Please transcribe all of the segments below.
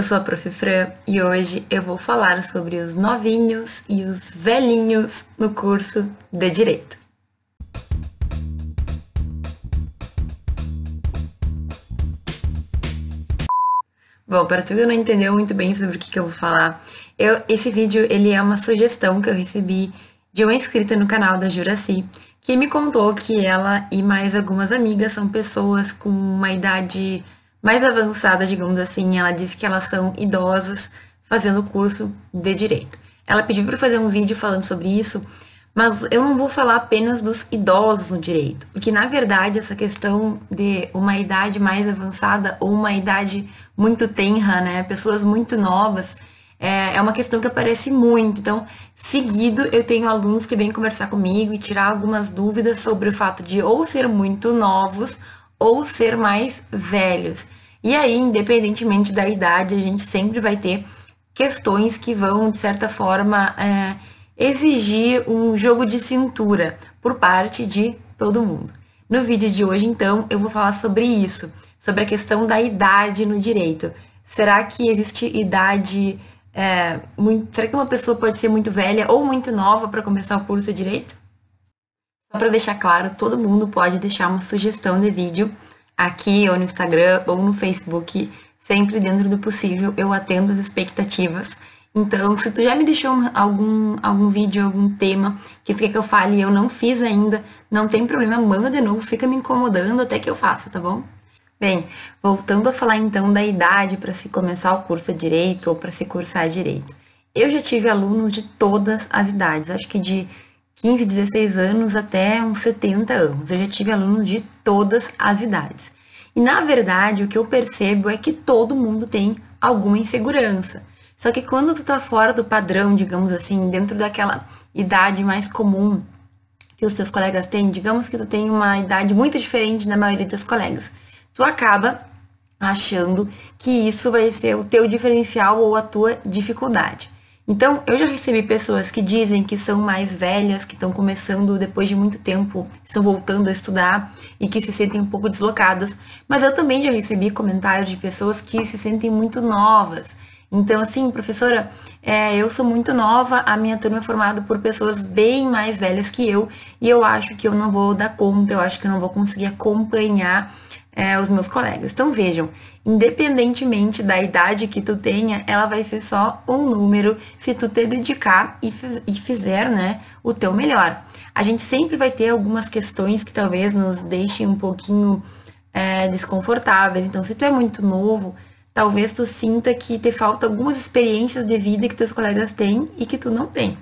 Eu sou a Prof. Fran e hoje eu vou falar sobre os novinhos e os velhinhos no curso de Direito. Bom, para tu que não entendeu muito bem sobre o que, eu vou falar, eu, esse vídeo ele é uma sugestão que eu recebi de uma inscrita no canal da Juraci, que me contou que ela e mais algumas amigas são pessoas com uma idade mais avançada, digamos assim. Ela disse que elas são idosas fazendo curso de direito. Ela pediu para fazer um vídeo falando sobre isso, mas eu não vou falar apenas dos idosos no direito, porque na verdade essa questão de uma idade mais avançada ou uma idade muito tenra, né, pessoas muito novas, é, é uma questão que aparece muito. Então, seguido, eu tenho alunos que vêm conversar comigo e tirar algumas dúvidas sobre o fato de ou ser muito novos ou ser mais velhos. E aí, independentemente da idade, a gente sempre vai ter questões que vão, de certa forma, é, exigir um jogo de cintura por parte de todo mundo. No vídeo de hoje, então, eu vou falar sobre isso, sobre a questão da idade no direito. Será que existe idade é, muito, será que uma pessoa pode ser muito velha ou muito nova para começar o curso de direito? Só para deixar claro, todo mundo pode deixar uma sugestão de vídeo aqui ou no Instagram ou no Facebook, sempre dentro do possível, eu atendo as expectativas. Então, se tu já me deixou algum, algum vídeo, algum tema que tu quer que eu fale e eu não fiz ainda, não tem problema, manda de novo, fica me incomodando até que eu faça, tá bom? Bem, voltando a falar então da idade para se começar o curso de direito ou para se cursar direito. Eu já tive alunos de todas as idades, acho que de 15, 16 anos até uns 70 anos. Eu já tive alunos de todas as idades. E na verdade, o que eu percebo é que todo mundo tem alguma insegurança. Só que quando tu tá fora do padrão, digamos assim, dentro daquela idade mais comum que os teus colegas têm, digamos que tu tem uma idade muito diferente da maioria dos colegas tu acaba achando que isso vai ser o teu diferencial ou a tua dificuldade. Então, eu já recebi pessoas que dizem que são mais velhas, que estão começando depois de muito tempo, estão voltando a estudar e que se sentem um pouco deslocadas. Mas eu também já recebi comentários de pessoas que se sentem muito novas. Então, assim, professora, é, eu sou muito nova, a minha turma é formada por pessoas bem mais velhas que eu, e eu acho que eu não vou dar conta, eu acho que eu não vou conseguir acompanhar é, os meus colegas. Então vejam, independentemente da idade que tu tenha, ela vai ser só um número se tu te dedicar e, e fizer né, o teu melhor. A gente sempre vai ter algumas questões que talvez nos deixem um pouquinho é, desconfortáveis. Então, se tu é muito novo, talvez tu sinta que te falta algumas experiências de vida que teus colegas têm e que tu não tem.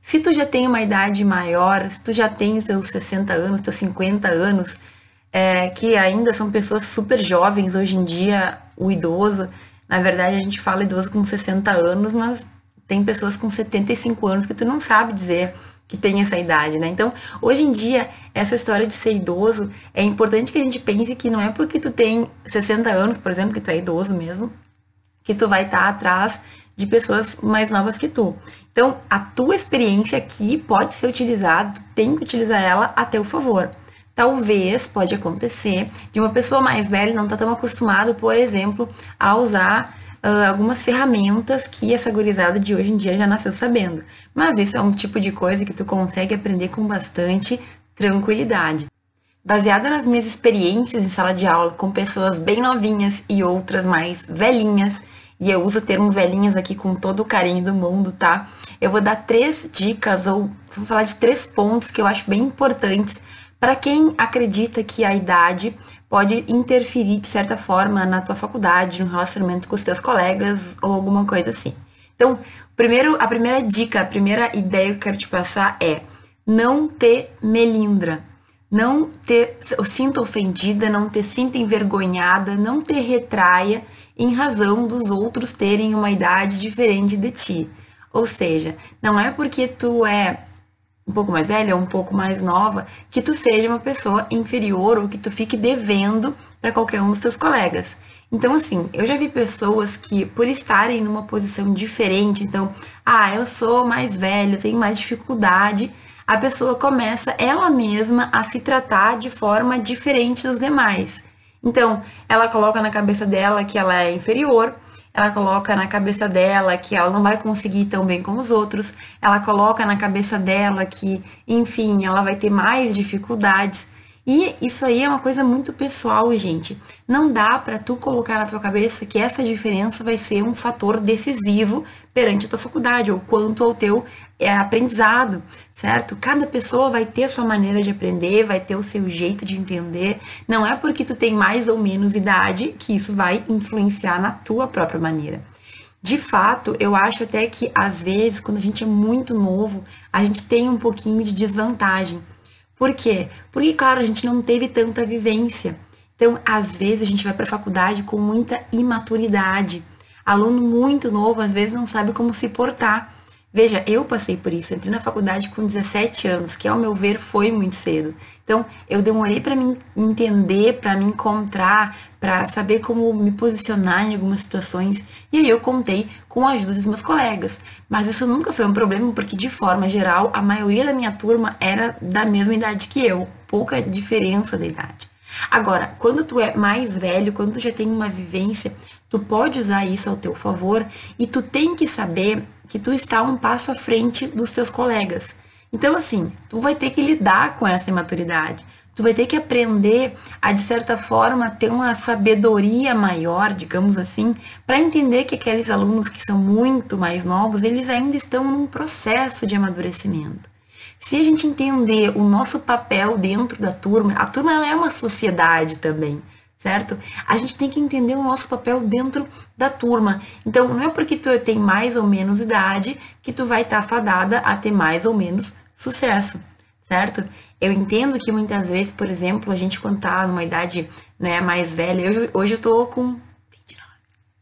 Se tu já tem uma idade maior, se tu já tem os seus 60 anos, teus 50 anos, é, que ainda são pessoas super jovens hoje em dia, o idoso. Na verdade, a gente fala idoso com 60 anos, mas tem pessoas com 75 anos que tu não sabe dizer que tem essa idade, né? Então, hoje em dia, essa história de ser idoso, é importante que a gente pense que não é porque tu tem 60 anos, por exemplo, que tu é idoso mesmo, que tu vai estar tá atrás de pessoas mais novas que tu. Então, a tua experiência aqui pode ser utilizada, tem que utilizar ela a teu favor. Talvez pode acontecer de uma pessoa mais velha não estar tá tão acostumado, por exemplo, a usar uh, algumas ferramentas que essa gurizada de hoje em dia já nasceu sabendo. Mas isso é um tipo de coisa que tu consegue aprender com bastante tranquilidade. Baseada nas minhas experiências em sala de aula com pessoas bem novinhas e outras mais velhinhas, e eu uso o termo velhinhas aqui com todo o carinho do mundo, tá? Eu vou dar três dicas ou vou falar de três pontos que eu acho bem importantes para quem acredita que a idade pode interferir de certa forma na tua faculdade, no relacionamento com os teus colegas ou alguma coisa assim. Então, primeiro, a primeira dica, a primeira ideia que eu quero te passar é não ter melindra. Não ter sinta ofendida, não ter sinta envergonhada, não ter retraia em razão dos outros terem uma idade diferente de ti. Ou seja, não é porque tu é um pouco mais velha um pouco mais nova, que tu seja uma pessoa inferior ou que tu fique devendo para qualquer um dos teus colegas. Então, assim, eu já vi pessoas que, por estarem numa posição diferente, então, ah, eu sou mais velho, tenho mais dificuldade, a pessoa começa ela mesma a se tratar de forma diferente dos demais. Então, ela coloca na cabeça dela que ela é inferior, ela coloca na cabeça dela que ela não vai conseguir tão bem como os outros, ela coloca na cabeça dela que, enfim, ela vai ter mais dificuldades. E isso aí é uma coisa muito pessoal, gente. Não dá para tu colocar na tua cabeça que essa diferença vai ser um fator decisivo perante a tua faculdade ou quanto ao teu é, aprendizado, certo? Cada pessoa vai ter a sua maneira de aprender, vai ter o seu jeito de entender. Não é porque tu tem mais ou menos idade que isso vai influenciar na tua própria maneira. De fato, eu acho até que às vezes, quando a gente é muito novo, a gente tem um pouquinho de desvantagem por quê? Porque, claro, a gente não teve tanta vivência. Então, às vezes, a gente vai para a faculdade com muita imaturidade. Aluno muito novo, às vezes, não sabe como se portar. Veja, eu passei por isso. Entrei na faculdade com 17 anos, que ao meu ver foi muito cedo. Então, eu demorei para me entender, para me encontrar, para saber como me posicionar em algumas situações. E aí eu contei com a ajuda dos meus colegas. Mas isso nunca foi um problema, porque de forma geral, a maioria da minha turma era da mesma idade que eu, pouca diferença da idade. Agora, quando tu é mais velho, quando tu já tem uma vivência, tu pode usar isso ao teu favor e tu tem que saber que tu está um passo à frente dos teus colegas. Então, assim, tu vai ter que lidar com essa imaturidade. Tu vai ter que aprender a, de certa forma, ter uma sabedoria maior, digamos assim, para entender que aqueles alunos que são muito mais novos, eles ainda estão num processo de amadurecimento. Se a gente entender o nosso papel dentro da turma, a turma ela é uma sociedade também certo? A gente tem que entender o nosso papel dentro da turma. Então, não é porque tu tem mais ou menos idade que tu vai estar tá fadada a ter mais ou menos sucesso, certo? Eu entendo que muitas vezes, por exemplo, a gente quando tá numa idade né, mais velha, eu, hoje eu tô com 29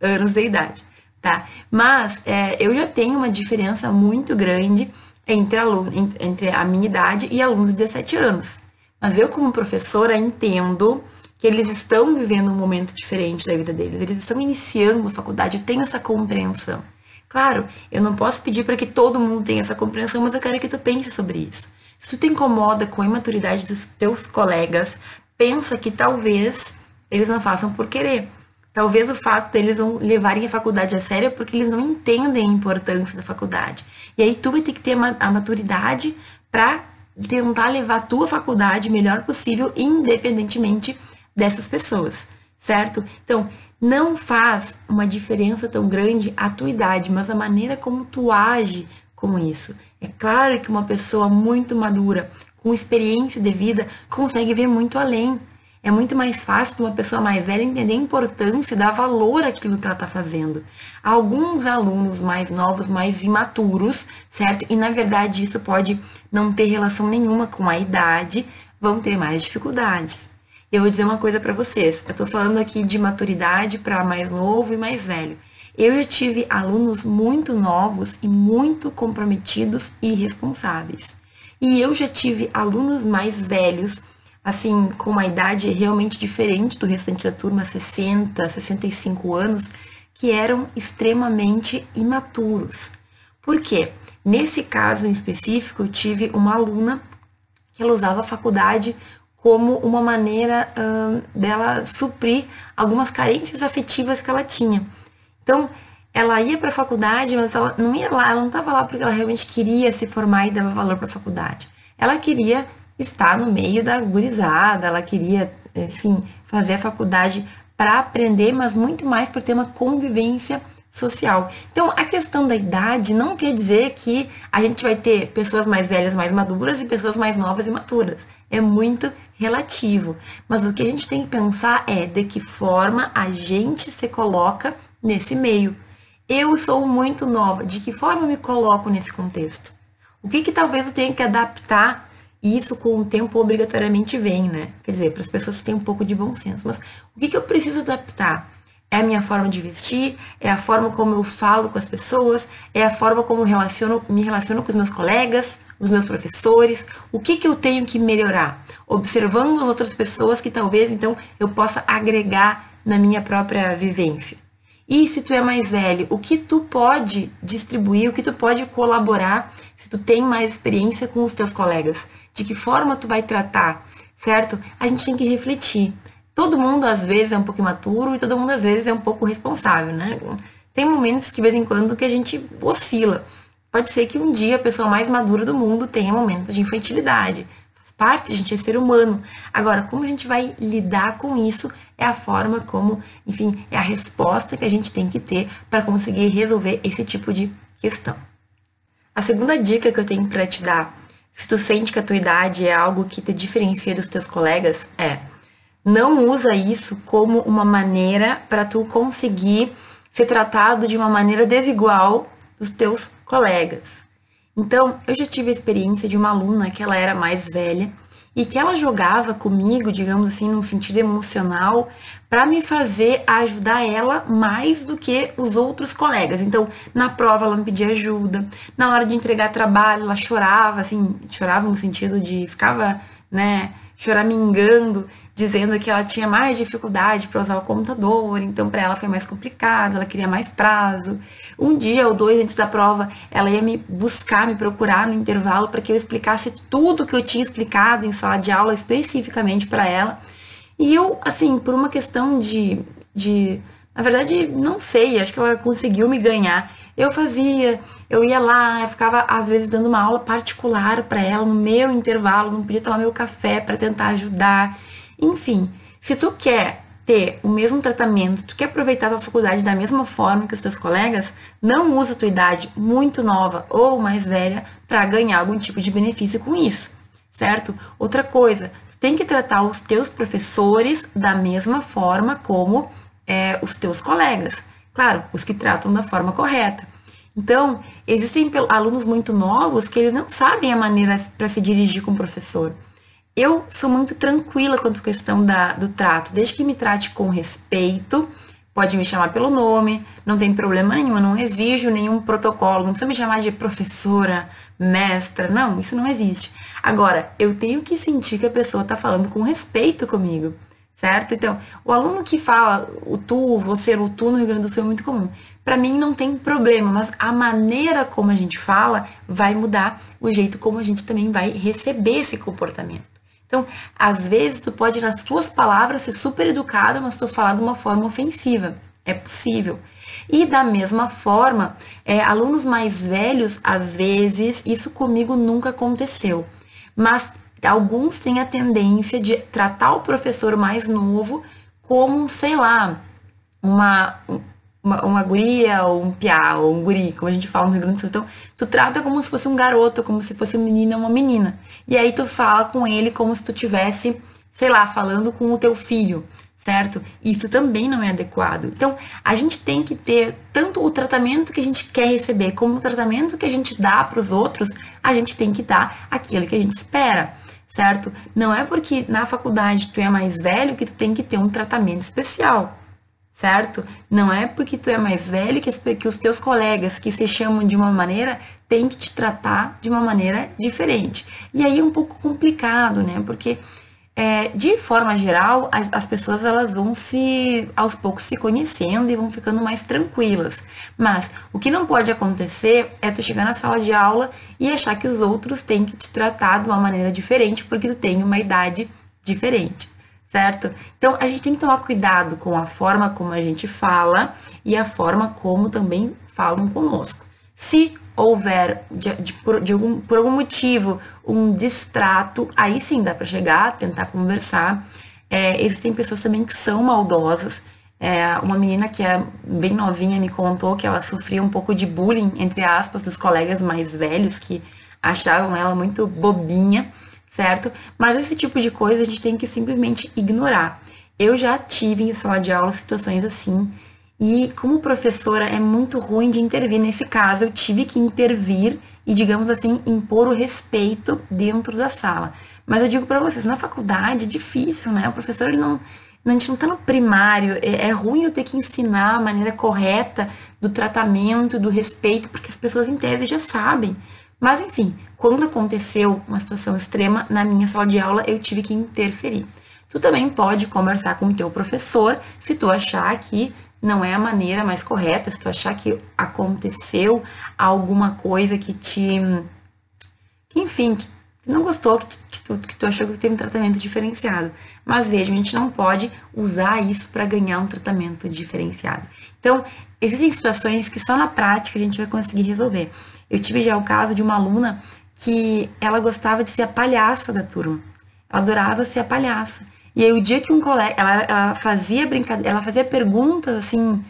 anos de idade, tá? Mas é, eu já tenho uma diferença muito grande entre, aluno, entre a minha idade e alunos de 17 anos. Mas eu, como professora, entendo que eles estão vivendo um momento diferente da vida deles, eles estão iniciando a faculdade, eu tenho essa compreensão. Claro, eu não posso pedir para que todo mundo tenha essa compreensão, mas eu quero que tu pense sobre isso. Se tu te incomoda com a imaturidade dos teus colegas, pensa que talvez eles não façam por querer. Talvez o fato deles não levarem a faculdade a sério é porque eles não entendem a importância da faculdade. E aí tu vai ter que ter a maturidade para tentar levar a tua faculdade melhor possível, independentemente dessas pessoas, certo? Então, não faz uma diferença tão grande a tua idade, mas a maneira como tu age com isso. É claro que uma pessoa muito madura, com experiência de vida, consegue ver muito além. É muito mais fácil para uma pessoa mais velha entender a importância, dar valor àquilo que ela está fazendo. Alguns alunos mais novos, mais imaturos, certo? E na verdade isso pode não ter relação nenhuma com a idade, vão ter mais dificuldades. Eu vou dizer uma coisa para vocês. Eu estou falando aqui de maturidade para mais novo e mais velho. Eu já tive alunos muito novos e muito comprometidos e responsáveis. E eu já tive alunos mais velhos, assim, com uma idade realmente diferente do restante da turma, 60, 65 anos, que eram extremamente imaturos. Por quê? Nesse caso em específico, eu tive uma aluna que ela usava a faculdade como uma maneira dela suprir algumas carências afetivas que ela tinha. Então, ela ia para a faculdade, mas ela não ia lá, ela não estava lá porque ela realmente queria se formar e dava valor para a faculdade. Ela queria estar no meio da gurizada, ela queria, enfim, fazer a faculdade para aprender, mas muito mais por ter uma convivência social. Então, a questão da idade não quer dizer que a gente vai ter pessoas mais velhas, mais maduras e pessoas mais novas e maturas. É muito relativo. Mas o que a gente tem que pensar é de que forma a gente se coloca nesse meio. Eu sou muito nova, de que forma eu me coloco nesse contexto? O que que talvez eu tenha que adaptar e isso com o tempo obrigatoriamente vem, né? Quer dizer, para as pessoas que têm um pouco de bom senso. Mas o que, que eu preciso adaptar? É a minha forma de vestir, é a forma como eu falo com as pessoas, é a forma como relaciono, me relaciono com os meus colegas, os meus professores, o que, que eu tenho que melhorar, observando as outras pessoas que talvez então eu possa agregar na minha própria vivência. E se tu é mais velho, o que tu pode distribuir, o que tu pode colaborar, se tu tem mais experiência com os teus colegas, de que forma tu vai tratar, certo? A gente tem que refletir todo mundo às vezes é um pouco imaturo e todo mundo às vezes é um pouco responsável, né? tem momentos que de vez em quando que a gente oscila. Pode ser que um dia a pessoa mais madura do mundo tenha momentos de infantilidade. Faz parte, a gente é ser humano. Agora, como a gente vai lidar com isso é a forma como, enfim, é a resposta que a gente tem que ter para conseguir resolver esse tipo de questão. A segunda dica que eu tenho para te dar, se tu sente que a tua idade é algo que te diferencia dos teus colegas, é não usa isso como uma maneira para tu conseguir ser tratado de uma maneira desigual dos teus colegas. Então, eu já tive a experiência de uma aluna que ela era mais velha e que ela jogava comigo, digamos assim, num sentido emocional, para me fazer ajudar ela mais do que os outros colegas. Então, na prova ela me pedia ajuda, na hora de entregar trabalho ela chorava, assim, chorava no sentido de ficava, né, choramingando dizendo que ela tinha mais dificuldade para usar o computador, então para ela foi mais complicado, ela queria mais prazo. Um dia ou dois antes da prova, ela ia me buscar, me procurar no intervalo para que eu explicasse tudo que eu tinha explicado em sala de aula especificamente para ela. E eu, assim, por uma questão de, de na verdade, não sei, acho que ela conseguiu me ganhar. Eu fazia, eu ia lá, eu ficava às vezes dando uma aula particular para ela no meu intervalo, não podia tomar meu café para tentar ajudar. Enfim, se tu quer ter o mesmo tratamento, tu quer aproveitar a tua faculdade da mesma forma que os teus colegas, não usa a tua idade muito nova ou mais velha para ganhar algum tipo de benefício com isso, certo? Outra coisa, tu tem que tratar os teus professores da mesma forma como é, os teus colegas. Claro, os que tratam da forma correta. Então, existem alunos muito novos que eles não sabem a maneira para se dirigir com o professor. Eu sou muito tranquila quanto à questão da, do trato, desde que me trate com respeito, pode me chamar pelo nome, não tem problema nenhum, eu não exijo nenhum protocolo, não precisa me chamar de professora, mestra, não, isso não existe. Agora, eu tenho que sentir que a pessoa está falando com respeito comigo, certo? Então, o aluno que fala o tu, você, o tu no Rio Grande do Sul é muito comum. Para mim não tem problema, mas a maneira como a gente fala vai mudar o jeito como a gente também vai receber esse comportamento. Então, às vezes, tu pode, nas tuas palavras, ser super educado, mas tu falar de uma forma ofensiva. É possível. E da mesma forma, é, alunos mais velhos, às vezes, isso comigo nunca aconteceu. Mas alguns têm a tendência de tratar o professor mais novo como, sei lá, uma, uma, uma guria ou um piá ou um guri, como a gente fala no Rio Grande do Sul. Então, tu trata como se fosse um garoto, como se fosse um menino ou uma menina. E aí tu fala com ele como se tu tivesse, sei lá, falando com o teu filho, certo? Isso também não é adequado. Então, a gente tem que ter tanto o tratamento que a gente quer receber, como o tratamento que a gente dá para os outros, a gente tem que dar aquilo que a gente espera certo? Não é porque na faculdade tu é mais velho que tu tem que ter um tratamento especial certo? Não é porque tu é mais velho que, que os teus colegas que se chamam de uma maneira têm que te tratar de uma maneira diferente. E aí é um pouco complicado, né? Porque é, de forma geral, as, as, pessoas elas vão se aos poucos se conhecendo e vão ficando mais tranquilas. Mas o que não pode acontecer é tu chegar na sala de aula e achar que os outros têm que te tratar de uma maneira diferente porque tu tem uma idade diferente certo? Então a gente tem que tomar cuidado com a forma como a gente fala e a forma como também falam conosco. Se houver de, de, por, de algum, por algum motivo um distrato, aí sim dá para chegar, tentar conversar. É, existem pessoas também que são maldosas. É, uma menina que é bem novinha me contou que ela sofria um pouco de bullying, entre aspas, dos colegas mais velhos que achavam ela muito bobinha certo? Mas esse tipo de coisa a gente tem que simplesmente ignorar. Eu já tive em sala de aula situações assim, e como professora é muito ruim de intervir. Nesse caso, eu tive que intervir e, digamos assim, impor o respeito dentro da sala. Mas eu digo para vocês, na faculdade é difícil, né? O professor ele não, a gente não está no primário, é, é, ruim eu ter que ensinar a maneira correta do tratamento, do respeito, porque as pessoas em tese já sabem. Mas enfim, quando aconteceu uma situação extrema na minha sala de aula, eu tive que interferir. Tu também pode conversar com o teu professor se tu achar que não é a maneira mais correta, se tu achar que aconteceu alguma coisa que te. Que, enfim, que não gostou, que, que, tu, que tu achou que teve um tratamento diferenciado. Mas veja, a gente não pode usar isso para ganhar um tratamento diferenciado. Então, existem situações que só na prática a gente vai conseguir resolver. Eu tive já o caso de uma aluna que ela gostava de ser a palhaça da turma. Ela adorava ser a palhaça. E aí o dia que um colega, ela, ela fazia brincadeira, ela fazia perguntas assim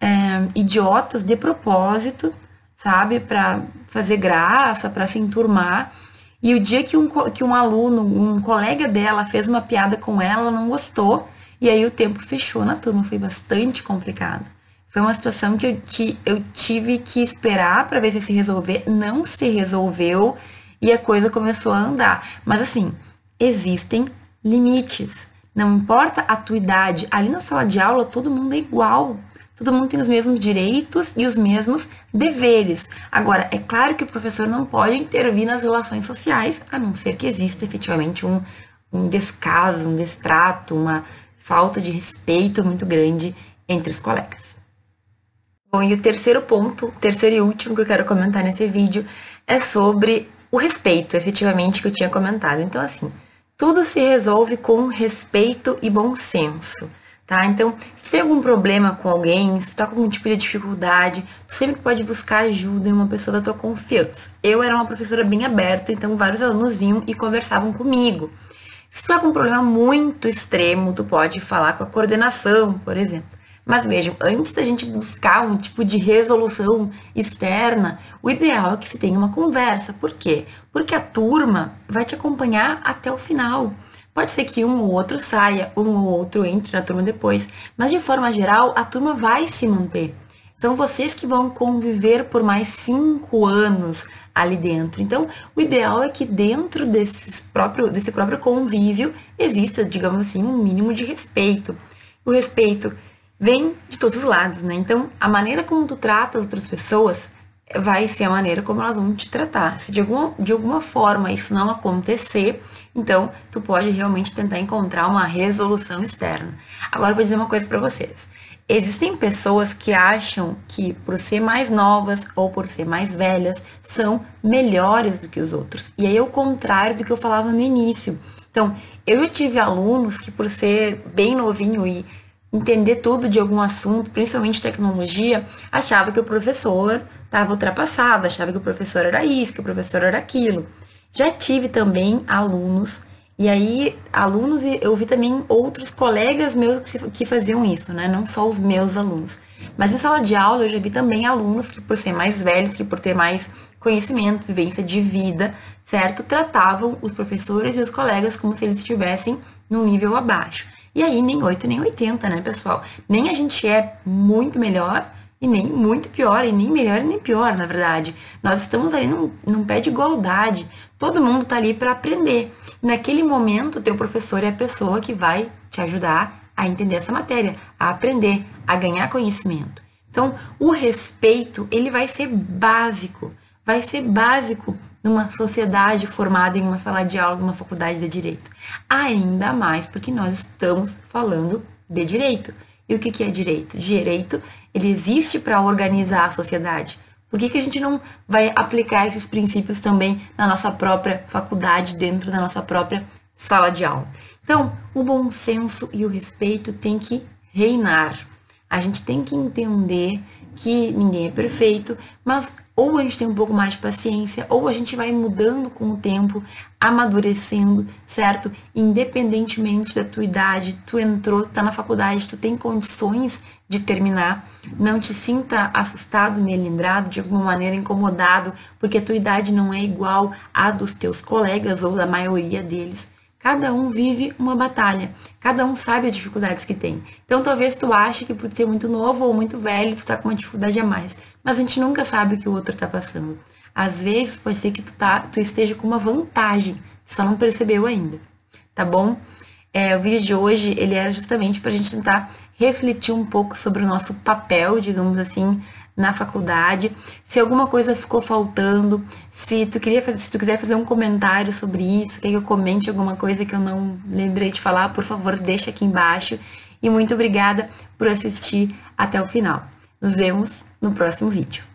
é, idiotas de propósito, sabe, para fazer graça, para se enturmar. E o dia que um, que um aluno, um colega dela fez uma piada com ela, ela não gostou. E aí o tempo fechou na turma, foi bastante complicado. Foi uma situação que eu, que eu tive que esperar para ver se se resolver. Não se resolveu e a coisa começou a andar. Mas assim, existem limites. Não importa a tua idade, ali na sala de aula todo mundo é igual. Todo mundo tem os mesmos direitos e os mesmos deveres. Agora, é claro que o professor não pode intervir nas relações sociais, a não ser que exista efetivamente um, um descaso, um destrato, uma falta de respeito muito grande entre os colegas. Bom, e o terceiro ponto, terceiro e último que eu quero comentar nesse vídeo é sobre o respeito, efetivamente, que eu tinha comentado. Então, assim, tudo se resolve com respeito e bom senso, tá? Então, se tem algum problema com alguém, se tá com algum tipo de dificuldade, tu sempre pode buscar ajuda em uma pessoa da tua confiança. Eu era uma professora bem aberta, então vários alunos vinham e conversavam comigo. Se tu tá com um problema muito extremo, tu pode falar com a coordenação, por exemplo. Mas vejam, antes da gente buscar um tipo de resolução externa, o ideal é que se tenha uma conversa. Por quê? Porque a turma vai te acompanhar até o final. Pode ser que um ou outro saia, um ou outro entre na turma depois, mas de forma geral, a turma vai se manter. São vocês que vão conviver por mais cinco anos ali dentro. Então, o ideal é que dentro desses próprio, desse próprio convívio exista, digamos assim, um mínimo de respeito. O respeito vem de todos os lados, né? Então, a maneira como tu trata as outras pessoas vai ser a maneira como elas vão te tratar. Se de alguma, de alguma forma isso não acontecer, então tu pode realmente tentar encontrar uma resolução externa. Agora eu vou dizer uma coisa para vocês. Existem pessoas que acham que por ser mais novas ou por ser mais velhas são melhores do que os outros. E aí é o contrário do que eu falava no início. Então, eu já tive alunos que por ser bem novinho e entender tudo de algum assunto, principalmente tecnologia, achava que o professor estava ultrapassado, achava que o professor era isso, que o professor era aquilo. Já tive também alunos, e aí alunos eu vi também outros colegas meus que, que faziam isso, né? Não só os meus alunos. Mas em sala de aula eu já vi também alunos que, por ser mais velhos, que por ter mais conhecimento, vivência de vida, certo? Tratavam os professores e os colegas como se eles estivessem num nível abaixo. E aí, nem 8 nem 80, né, pessoal? Nem a gente é muito melhor e nem muito pior, e nem melhor e nem pior, na verdade. Nós estamos ali num, num pé de igualdade. Todo mundo tá ali para aprender. naquele momento, o teu professor é a pessoa que vai te ajudar a entender essa matéria, a aprender, a ganhar conhecimento. Então, o respeito, ele vai ser básico. Vai ser básico numa sociedade formada em uma sala de aula, numa faculdade de direito. Ainda mais porque nós estamos falando de direito. E o que, é direito? Direito, ele existe para organizar a sociedade. Por que, que a gente não vai aplicar esses princípios também na nossa própria faculdade, dentro da nossa própria sala de aula? Então, o bom senso e o respeito tem que reinar. A gente tem que entender que ninguém é perfeito, mas ou a gente tem um pouco mais de paciência, ou a gente vai mudando com o tempo, amadurecendo, certo? Independentemente da tua idade, tu entrou, tá na faculdade, tu tem condições de terminar, não te sinta assustado, melindrado, de alguma maneira incomodado, porque a tua idade não é igual à dos teus colegas ou da maioria deles. Cada um vive uma batalha, cada um sabe as dificuldades que tem. Então talvez tu ache que por ser muito novo ou muito velho, tu tá com uma dificuldade a mais. Mas a gente nunca sabe o que o outro tá passando. Às vezes pode ser que tu, tá, tu esteja com uma vantagem, só não percebeu ainda. Tá bom? É, o vídeo de hoje ele era justamente para a gente tentar refletir um pouco sobre o nosso papel, digamos assim, na faculdade. Se alguma coisa ficou faltando, se tu queria fazer, se tu quiser fazer um comentário sobre isso, quer que eu comente alguma coisa que eu não lembrei de falar, por favor, deixa aqui embaixo. E muito obrigada por assistir até o final. Nos vemos no próximo vídeo.